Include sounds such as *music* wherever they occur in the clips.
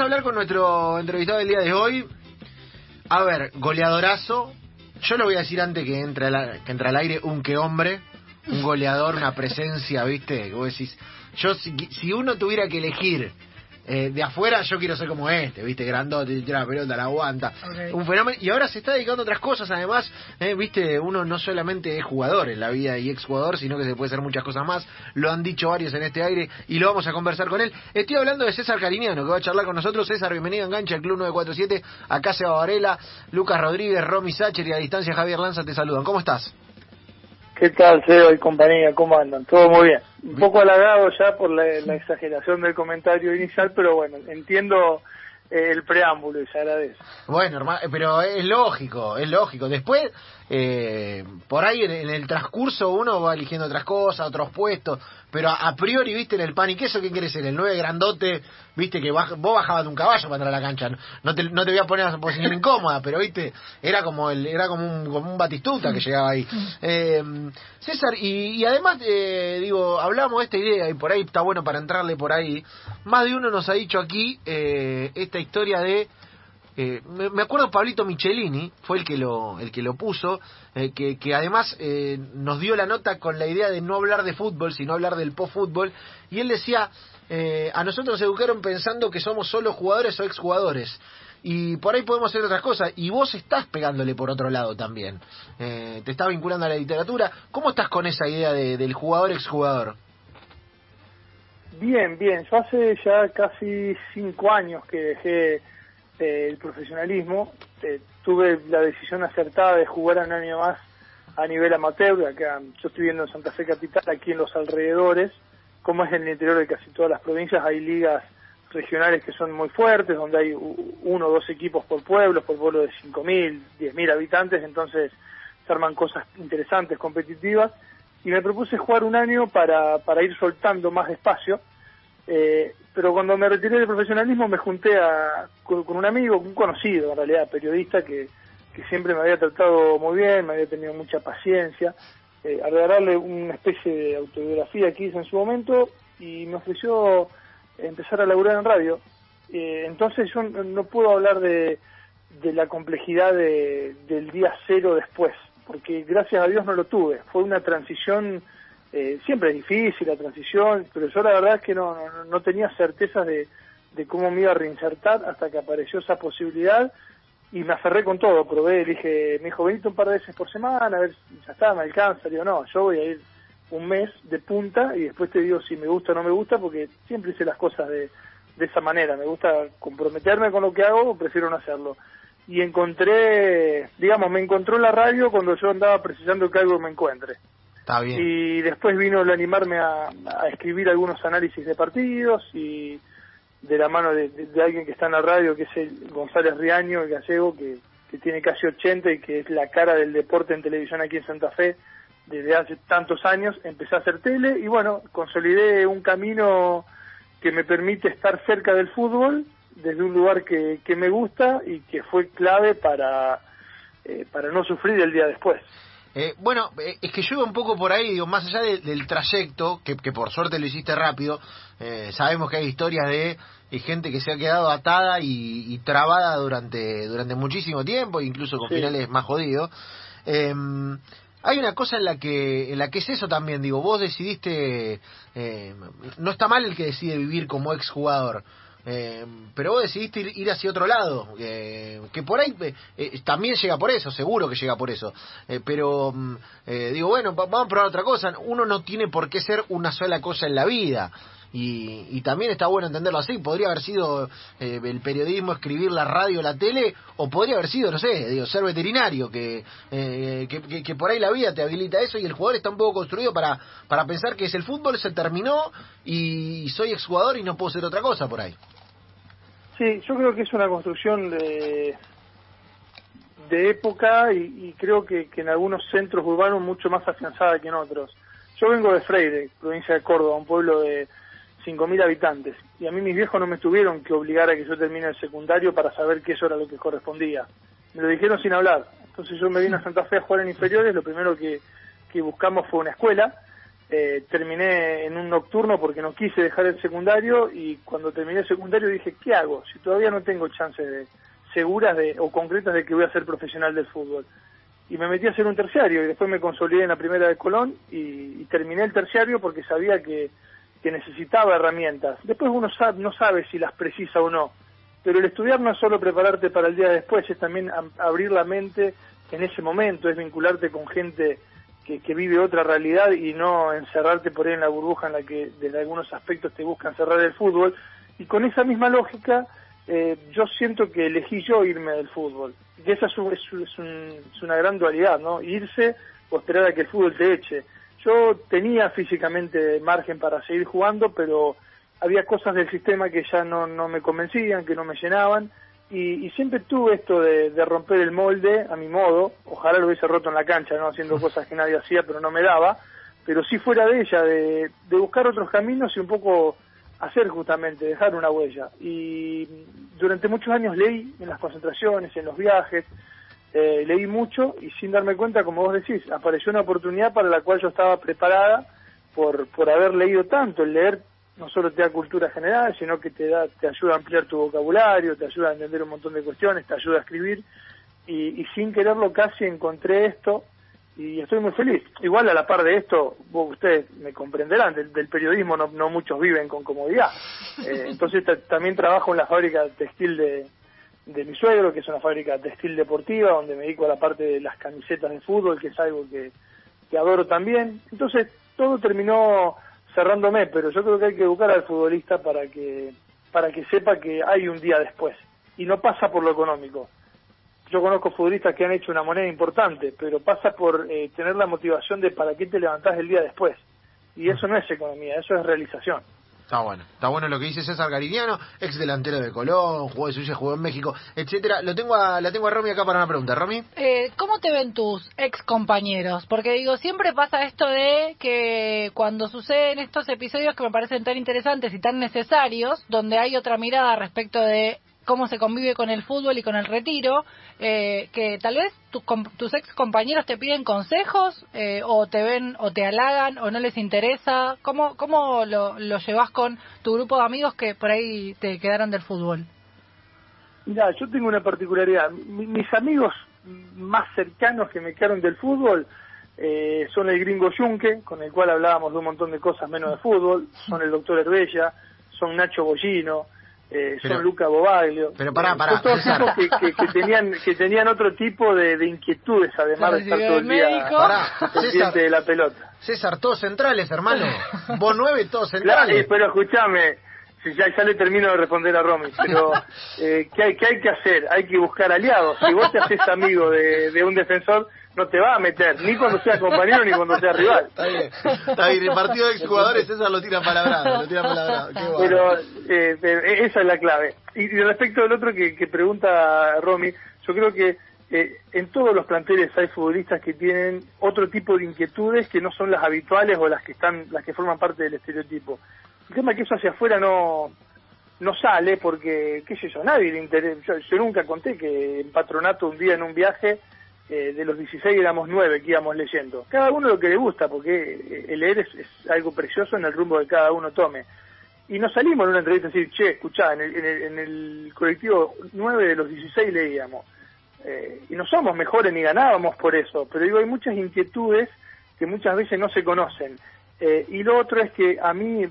a hablar con nuestro entrevistado del día de hoy. A ver, goleadorazo. Yo lo voy a decir antes que entre, que entre al aire un que hombre, un goleador, una presencia, ¿viste? Que vos decís, yo si, si uno tuviera que elegir eh, de afuera yo quiero ser como este, viste, grandote, tira la pelota, la aguanta. Un fenómeno. Y ahora se está dedicando a otras cosas, además, eh, viste, uno no solamente es jugador en la vida y exjugador, sino que se puede hacer muchas cosas más. Lo han dicho varios en este aire y lo vamos a conversar con él. Estoy hablando de César Cariñano, que va a charlar con nosotros. César, bienvenido a Engancha, el Club 947. Acá Seba Varela, Lucas Rodríguez, Romy Sacher y a distancia Javier Lanza te saludan. ¿Cómo estás? ¿Qué tal, Seba y compañía? ¿Cómo andan? Todo muy bien. Un poco halagado ya por la, exageración del comentario inicial, pero bueno, entiendo eh, el preámbulo y se agradece. Bueno, hermano, pero es lógico, es lógico. Después, eh, por ahí en, el transcurso uno va eligiendo otras cosas, otros puestos, pero a, priori, viste, en el pan y queso, ¿quién querés ser? El nueve grandote, viste, que vos bajabas de un caballo para entrar a la cancha. No te, no te voy a poner a posición incómoda, pero viste, era como el, era como un, como un batistuta que llegaba ahí. Eh, César, y, además, eh, digo, hablamos de esta idea y por ahí está bueno para entrarle por ahí. Más de uno nos ha dicho aquí eh, esta historia de eh, me, acuerdo Pablito Michelini, fue el que lo, el que lo puso, eh, que, que, además eh, nos dio la nota con la idea de no hablar de fútbol, sino hablar del post-fútbol, y él decía, a nosotros nos educaron pensando que somos solo jugadores o exjugadores, y por ahí podemos hacer otras cosas, y vos estás pegándole por otro lado también, te estás vinculando a la literatura, ¿cómo estás con esa idea de, del jugador-exjugador? Bien, bien, yo hace ya casi cinco años que dejé el profesionalismo. Eh, tuve la decisión acertada de jugar un año más a nivel amateur. Acá, yo estoy viendo en Santa Fe Capital, aquí en los alrededores, como es en el interior de casi todas las provincias, hay ligas regionales que son muy fuertes, donde hay uno o dos equipos por pueblo, por pueblo de 5.000, 10.000 habitantes, entonces se arman cosas interesantes, competitivas, y me propuse jugar un año para, para ir soltando más espacio eh, pero cuando me retiré del profesionalismo me junté a, con, un amigo, un conocido en realidad, periodista, que, que siempre me había tratado muy bien, me había tenido mucha paciencia, eh, a regalarle una especie de autobiografía que hice en su momento y me ofreció empezar a laburar en radio. Eh, entonces yo no, puedo hablar de, de la complejidad de, del día cero después, porque gracias a Dios no lo tuve. Fue una transición eh, siempre es difícil la transición, pero yo la verdad es que no, no, tenía certezas de, de, cómo me iba a reinsertar hasta que apareció esa posibilidad y me aferré con todo, probé, dije, me dijo, venite un par de veces por semana, a ver, ya está, me alcanza, digo, no, yo voy a ir un mes de punta y después te digo si me gusta o no me gusta, porque siempre hice las cosas de, de esa manera, me gusta comprometerme con lo que hago, prefiero no hacerlo. Y encontré, digamos, me encontró la radio cuando yo andaba precisando que algo me encuentre. Y después vino el animarme a, escribir algunos análisis de partidos y de la mano de, alguien que está en la radio, que es el González Riaño, el gallego, que, tiene casi 80 y que es la cara del deporte en televisión aquí en Santa Fe desde hace tantos años. Empecé a hacer tele y bueno, consolidé un camino que me permite estar cerca del fútbol desde un lugar que, que me gusta y que fue clave para, eh, para no sufrir el día después. Eh, bueno, eh, es que yo un poco por ahí, digo, más allá del trayecto, que, por suerte lo hiciste rápido, eh, sabemos que hay historias de, gente que se ha quedado atada y, trabada durante, durante muchísimo tiempo, incluso con finales más jodidos. Em, hay una cosa en la que en la que es eso también, digo, vos decidiste, no está mal el que decide vivir como exjugador, eh, pero vos decidiste ir, hacia otro lado, eh, que por ahí eh, eh, también llega por eso, seguro que llega por eso. pero mm, digo, bueno, vamos a probar otra cosa. Uno no tiene por qué ser una sola cosa en la vida. Y, también está bueno entenderlo así. Podría haber sido el periodismo, escribir la radio, la tele, o podría haber sido, no sé, digo, ser veterinario, que, que, que, por ahí la vida te habilita eso y el jugador está un poco construido para, para pensar que es el fútbol, se terminó y soy exjugador y no puedo ser otra cosa por ahí. Sí, yo creo que es una construcción de, de época y, creo que, en algunos centros urbanos mucho más afianzada que en otros. Yo vengo de Freire, provincia de Córdoba, un pueblo de 5.000 habitantes, y a mí mis viejos no me tuvieron que obligar a que yo termine el secundario para saber que eso era lo que correspondía. Me lo dijeron sin hablar. Entonces yo me vine a Santa Fe a jugar en inferiores, lo primero que, que buscamos fue una escuela, eh, terminé en un nocturno porque no quise dejar el secundario y cuando terminé el secundario dije, ¿qué hago? Si todavía no tengo chances de, seguras de, o concretas de que voy a ser profesional del fútbol. Y me metí a hacer un terciario y después me consolidé en la primera de Colón y, terminé el terciario porque sabía que, que necesitaba herramientas. Después uno no sabe si las precisa o no, pero el estudiar no es solo prepararte para el día después, es también abrir la mente en ese momento, es vincularte con gente que, vive otra realidad y no encerrarte por ahí en la burbuja en la que de algunos aspectos te buscan cerrar el fútbol. Y con esa misma lógica, eh, yo siento que elegí yo irme del fútbol. Y esa es, es, una gran dualidad, ¿no? Irse o esperar a que el fútbol te eche. Yo tenía físicamente margen para seguir jugando, pero había cosas del sistema que ya no, no me convencían, que no me llenaban. Y, siempre tuve esto de, romper el molde a mi modo, ojalá lo hubiese roto en la cancha, no haciendo *laughs* cosas que nadie hacía, pero no me daba, pero sí fuera de ella, de, buscar otros caminos y un poco hacer justamente, dejar una huella. Y durante muchos años leí en las concentraciones, en los viajes, eh, leí mucho y sin darme cuenta, como vos decís, apareció una oportunidad para la cual yo estaba preparada por, por haber leído tanto, el leer no solo te da cultura general, sino que te da, te ayuda a ampliar tu vocabulario, te ayuda a entender un montón de cuestiones, te ayuda a escribir, y, sin quererlo casi encontré esto, y estoy muy feliz. Igual a la par de esto, vos, ustedes me comprenderán, del, periodismo no, no, muchos viven con comodidad. Eh, entonces también trabajo en la fábrica textil de, de mi suegro, que es una fábrica textil deportiva, donde me dedico a la parte de las camisetas de fútbol, que es algo que, que adoro también. Entonces todo terminó cerrándome, pero yo creo que hay que educar al futbolista para que para que sepa que hay un día después y no pasa por lo económico. Yo conozco futbolistas que han hecho una moneda importante, pero pasa por eh, tener la motivación de para qué te levantás el día después. Y eso no es economía, eso es realización. Está bueno, está bueno lo que dice César Gariniano, ex delantero de Colón, jugó de Suiza, jugó en México, etcétera. Lo tengo a, la tengo a Romy acá para una pregunta. Romy. Eh, ¿Cómo te ven tus ex compañeros? Porque digo, siempre pasa esto de que cuando suceden estos episodios que me parecen tan interesantes y tan necesarios, donde hay otra mirada respecto de cómo se convive con el fútbol y con el retiro, eh, que tal vez tus ex compañeros te piden consejos eh, o te ven o te halagan o no les interesa. ¿Cómo, cómo lo, lo llevas con tu grupo de amigos que por ahí te quedaron del fútbol? Mira, yo tengo una particularidad. mis amigos más cercanos que me quedaron del fútbol eh, son el gringo Junque, con el cual hablábamos de un montón de cosas menos de fútbol, son el doctor Herbella, son Nacho Bollino, eh, son Luca Bobaglio. Pero pará, pará. Son todos tipos que, que, tenían, que tenían otro tipo de, inquietudes, además de estar todo el día pendiente de la pelota. César, todos centrales, hermano. Vos nueve, todos centrales. pero escúchame, si ya, ya le termino de responder a Romy, pero *laughs* eh, ¿qué, hay, ¿qué hay que hacer? Hay que buscar aliados. Si vos te haces amigo de, de un defensor, no te va a meter, ni cuando sea compañero ni cuando sea rival. Está bien, está bien. El partido de exjugadores, César lo tira palabrado, lo tira palabrado. pero eh, esa es la clave. Y, respecto al otro que, que pregunta Romy, yo creo que eh, en todos los planteles hay futbolistas que tienen otro tipo de inquietudes que no son las habituales o las que están, las que forman parte del estereotipo. El tema es que eso hacia afuera no no sale porque, qué sé yo, nadie le interesa. Yo, yo nunca conté que en patronato un día en un viaje eh, de los 16 éramos 9 que íbamos leyendo. Cada uno lo que le gusta, porque eh, el leer es, algo precioso en el rumbo que cada uno tome. Y nos salimos en una entrevista a decir, che, escuchá, en el, en el, colectivo 9 de los 16 leíamos. Eh, y no somos mejores ni ganábamos por eso, pero digo, hay muchas inquietudes que muchas veces no se conocen. y lo otro es que a mí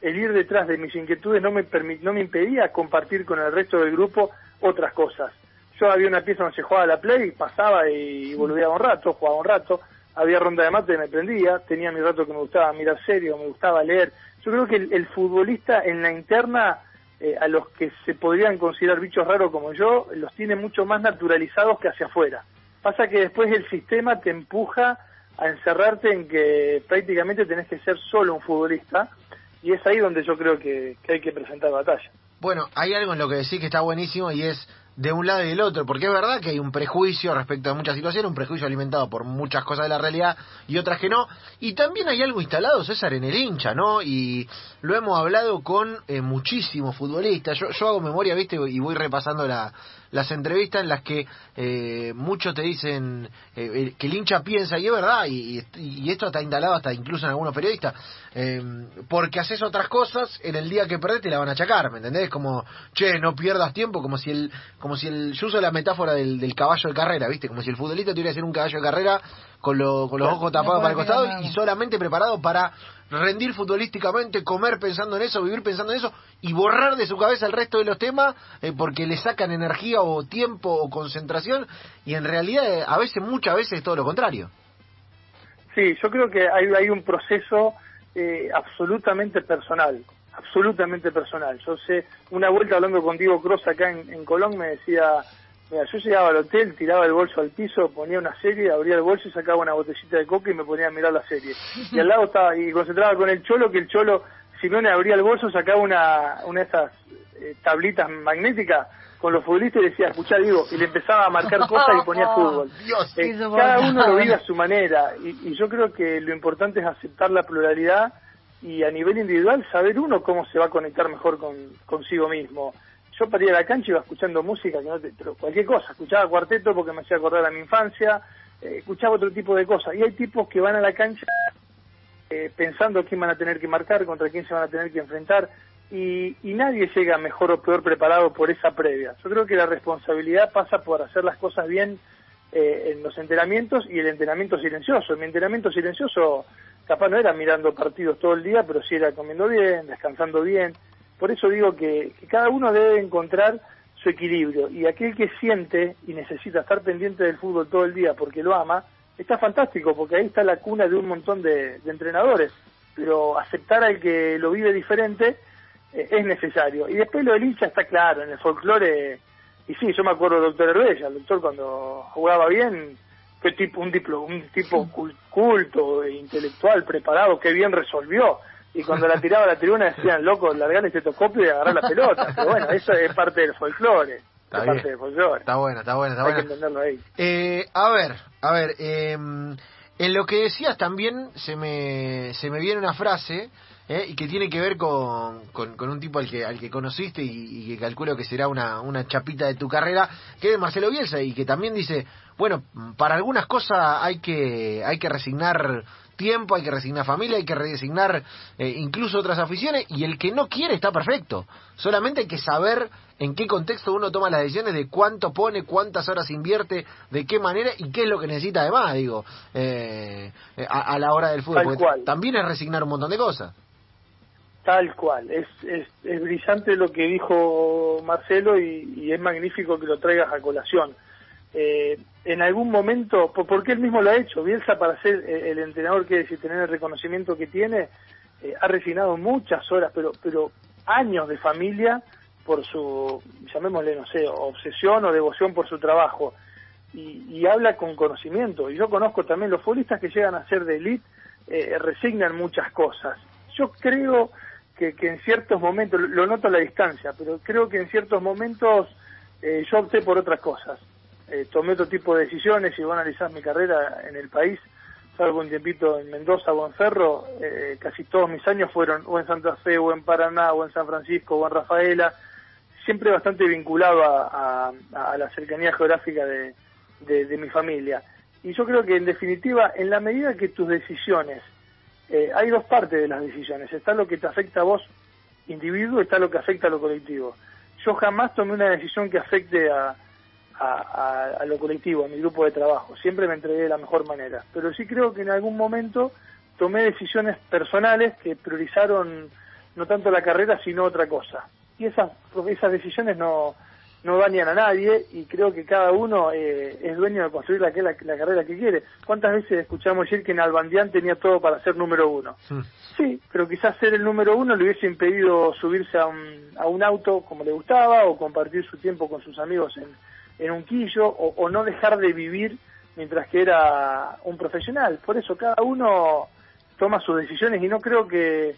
el ir detrás de mis inquietudes no me, no me impedía compartir con el resto del grupo otras cosas yo había una pieza donde se jugaba la play, pasaba y volvía un rato, jugaba un rato, había ronda de mate y me prendía, tenía mi rato que me gustaba mirar serio, me gustaba leer. Yo creo que el, futbolista en la interna, eh, a los que se podrían considerar bichos raros como yo, los tiene mucho más naturalizados que hacia afuera. Pasa que después el sistema te empuja a encerrarte en que prácticamente tenés que ser solo un futbolista y es ahí donde yo creo que hay que presentar batalla. Bueno, hay algo en lo que decís que está buenísimo y es de un lado y del otro, porque es verdad que hay un prejuicio respecto a muchas situaciones, un prejuicio alimentado por muchas cosas de la realidad y otras que no, y también hay algo instalado, César, en el hincha, ¿no? Y lo hemos hablado con eh, muchísimos futbolistas, yo, yo hago memoria, viste, y voy repasando la, las entrevistas en las que eh, muchos te dicen eh, eh, que el hincha piensa, y es verdad, y, y, esto está instalado hasta incluso en algunos periodistas, eh, porque haces otras cosas, en el día que perdés te la van a achacar, ¿me entendés? Como, che, no pierdas tiempo, como si el, como si el, yo uso la metáfora del, del caballo de carrera, ¿viste? Como si el futbolista tuviera que ser un caballo de carrera con, lo, con los ojos tapados para el costado y solamente preparado para rendir futbolísticamente, comer pensando en eso, vivir pensando en eso y borrar de su cabeza el resto de los temas eh, porque le sacan energía o tiempo o concentración y en realidad eh, a veces, muchas veces es todo lo contrario. Sí, yo creo que hay, un proceso eh, absolutamente personal, absolutamente personal. Yo sé, una vuelta hablando con Diego Cross acá en Colón me decía Mira, yo llegaba al hotel, tiraba el bolso al piso, ponía una serie, abría el bolso y sacaba una botellita de coca y me ponía a mirar la serie. Y al lado estaba, y concentraba con el cholo, que el cholo, si no le abría el bolso, sacaba una, una de esas eh, tablitas magnéticas con los futbolistas y decía, escuchá, digo, y le empezaba a marcar cosas y ponía *laughs* fútbol. Eh, cada uno lo vive a su manera, y, y yo creo que lo importante es aceptar la pluralidad y a nivel individual saber uno cómo se va a conectar mejor con consigo mismo yo para ir a la cancha iba escuchando música, que no pero cualquier cosa, escuchaba cuarteto porque me hacía acordar a mi infancia, eh, escuchaba otro tipo de cosas. Y hay tipos que van a la cancha eh, pensando quién van a tener que marcar, contra quién se van a tener que enfrentar, y, y nadie llega mejor o peor preparado por esa previa. Yo creo que la responsabilidad pasa por hacer las cosas bien eh, en los entrenamientos y el entrenamiento silencioso. Mi entrenamiento silencioso capaz no era mirando partidos todo el día, pero sí era comiendo bien, descansando bien, por eso digo que, cada uno debe encontrar su equilibrio. Y aquel que siente y necesita estar pendiente del fútbol todo el día porque lo ama, está fantástico porque ahí está la cuna de un montón de, entrenadores, pero aceptar al que lo vive diferente eh, es necesario. Y después lo del hincha está claro, en el folclore, y sí, yo me acuerdo del doctor Herbella, el doctor cuando jugaba bien fue tipo un, diplo, un tipo culto, intelectual, preparado, que bien resolvió y cuando la tiraba a la tribuna decían, loco, largar el estetoscopio y agarrar la pelota. *laughs* Pero bueno, eso es parte del folclore. Está es parte del folclore. Está bueno, está bueno, está Hay bueno. que entenderlo ahí. Eh, a ver, a ver, eh, en lo que decías también se me, se me viene una frase eh, y que tiene que ver con, con, con, un tipo al que, al que conociste y, y, que calculo que será una, una chapita de tu carrera, que es de Marcelo Bielsa y que también dice, bueno, para algunas cosas hay que, hay que resignar tiempo, hay que resignar familia, hay que resignar eh, incluso otras aficiones y el que no quiere está perfecto. Solamente hay que saber en qué contexto uno toma las decisiones de cuánto pone, cuántas horas invierte, de qué manera y qué es lo que necesita además, digo, eh, a, a, la hora del fútbol. También es resignar un montón de cosas. Tal cual, es, es, es brillante lo que dijo Marcelo y, y es magnífico que lo traigas a colación eh, en algún momento, porque él mismo lo ha hecho, Bielsa para ser eh, el entrenador que es y tener el reconocimiento que tiene, eh, ha resignado muchas horas, pero, pero años de familia por su, llamémosle, no sé, obsesión o devoción por su trabajo. Y, y habla con conocimiento. Y yo conozco también los futbolistas que llegan a ser de elite, eh, resignan muchas cosas. Yo creo que, que en ciertos momentos, lo noto a la distancia, pero creo que en ciertos momentos eh, yo opté por otras cosas eh, tomé otro tipo de decisiones y voy a analizar mi carrera en el país, salvo un tiempito en Mendoza o en Ferro, eh, casi todos mis años fueron o en Santa Fe o en Paraná o en San Francisco o en Rafaela, siempre bastante vinculado a, a, la cercanía geográfica de, de, mi familia. Y yo creo que en definitiva, en la medida que tus decisiones, eh, hay dos partes de las decisiones, está lo que te afecta a vos individuo, está lo que afecta a lo colectivo. Yo jamás tomé una decisión que afecte a, a, a, lo colectivo, a mi grupo de trabajo. Siempre me entregué de la mejor manera. Pero sí creo que en algún momento tomé decisiones personales que priorizaron no tanto la carrera, sino otra cosa. Y esas, esas decisiones no, no dañan a nadie y creo que cada uno eh, es dueño de construir la, la, la, carrera que quiere. ¿Cuántas veces escuchamos decir que en Albandián tenía todo para ser número uno? Sí. sí, pero quizás ser el número uno le hubiese impedido subirse a un, a un auto como le gustaba o compartir su tiempo con sus amigos en, en un quillo o, o, no dejar de vivir mientras que era un profesional. Por eso cada uno toma sus decisiones y no creo que,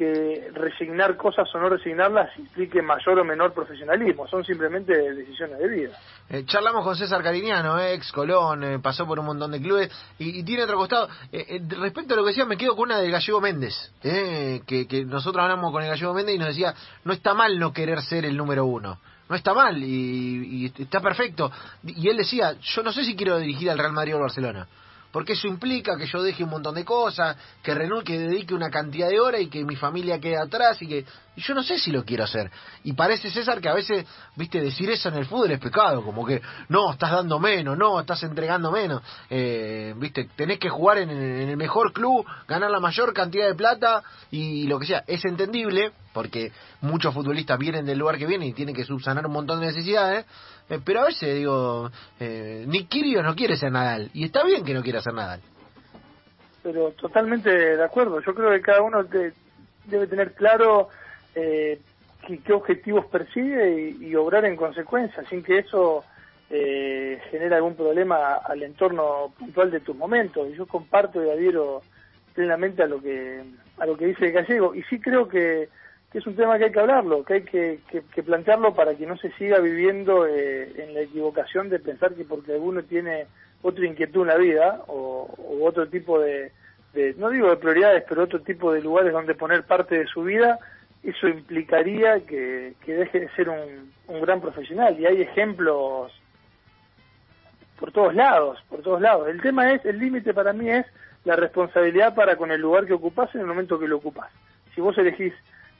que resignar cosas o no resignarlas implique mayor o menor profesionalismo, son simplemente decisiones de vida. Eh, charlamos con César Cariñano, eh, ex Colón, eh, pasó por un montón de clubes y, tiene otro costado. respecto a lo que decía, me quedo con una del Gallego Méndez, que, que nosotros hablamos con el Gallego Méndez y nos decía, no está mal no querer ser el número uno no está mal y, y, está perfecto. Y él decía, yo no sé si quiero dirigir al Real Madrid o al Barcelona porque eso implica que yo deje un montón de cosas, que renuncie, que dedique una cantidad de horas y que mi familia quede atrás y que y yo no sé si lo quiero hacer. Y parece César que a veces, viste, decir eso en el fútbol es pecado, como que no, estás dando menos, no, estás entregando menos, eh, viste, tenés que jugar en, el mejor club, ganar la mayor cantidad de plata y lo que sea, es entendible porque muchos futbolistas vienen del lugar que vienen y tienen que subsanar un montón de necesidades, eh, pero a veces digo, eh, Nick no quiere ser Nadal y está bien que no quiera ser Nadal. Pero totalmente de acuerdo, yo creo que cada uno debe tener claro eh, qué, objetivos persigue y, obrar en consecuencia, sin que eso eh, genere algún problema al entorno puntual de tus momentos. Y yo comparto y adhiero plenamente a lo que a lo que dice el gallego. Y sí creo que, es un tema que hay que hablarlo, que hay que, plantearlo para que no se siga viviendo eh, en la equivocación de pensar que porque alguno tiene otra inquietud en la vida o, otro tipo de, no digo de prioridades, pero otro tipo de lugares donde poner parte de su vida, eso implicaría que, deje de ser un, gran profesional y hay ejemplos por todos lados, por todos lados. El tema es, el límite para mí es la responsabilidad para con el lugar que ocupas en el momento que lo ocupas. Si vos elegís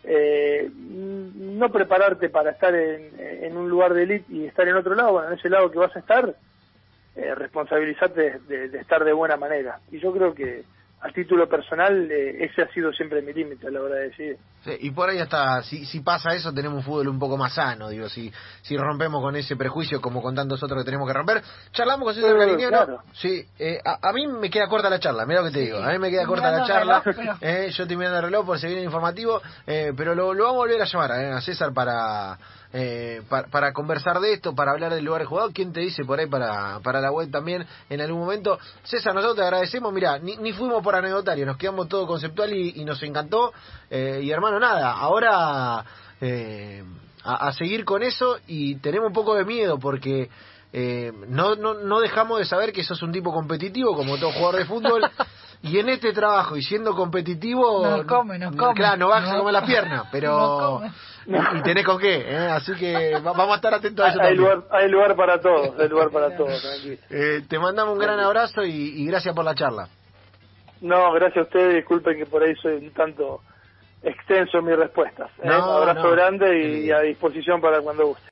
eh, no prepararte para estar en, un lugar de élite y estar en otro lado, bueno, en ese lado que vas a estar, eh, responsabilizarte de, estar de buena manera. Y yo creo que a título personal, eh, ese ha sido siempre mi límite a la hora de decidir. y por ahí hasta, si, si pasa eso, tenemos un fútbol un poco más sano, digo, si, si rompemos con ese prejuicio como con tantos otros que tenemos que romper. Charlamos con César Cariñero. Sí, eh, a, mí me queda corta la charla, mira lo que te digo, a mí me queda corta la charla. Eh, yo estoy mirando el reloj por seguir el informativo, pero lo, lo, vamos a volver a llamar a César para eh, para, conversar de esto, para hablar del lugar de jugador. ¿Quién te dice por ahí para, para la web también en algún momento? César, nosotros te agradecemos. Mira, ni, ni fuimos por anecdotario, nos quedamos todo conceptual y, nos encantó. Eh, y hermano, nada, ahora eh, a, seguir con eso y tenemos un poco de miedo porque. Eh, no, no, no dejamos de saber que sos un tipo competitivo como todo jugador de fútbol *laughs* y en este trabajo y siendo competitivo nos come, nos come. claro no baja como la pierna pero y tenés con qué, ¿eh? así que vamos a estar atentos a eso. Hay, lugar, hay lugar para todos, hay lugar para todos, eh, te mandamos un gran abrazo y, gracias por la charla. No, gracias a ustedes, disculpen que por ahí soy un tanto extenso en mis respuestas. ¿eh? un abrazo grande y, a disposición para cuando guste.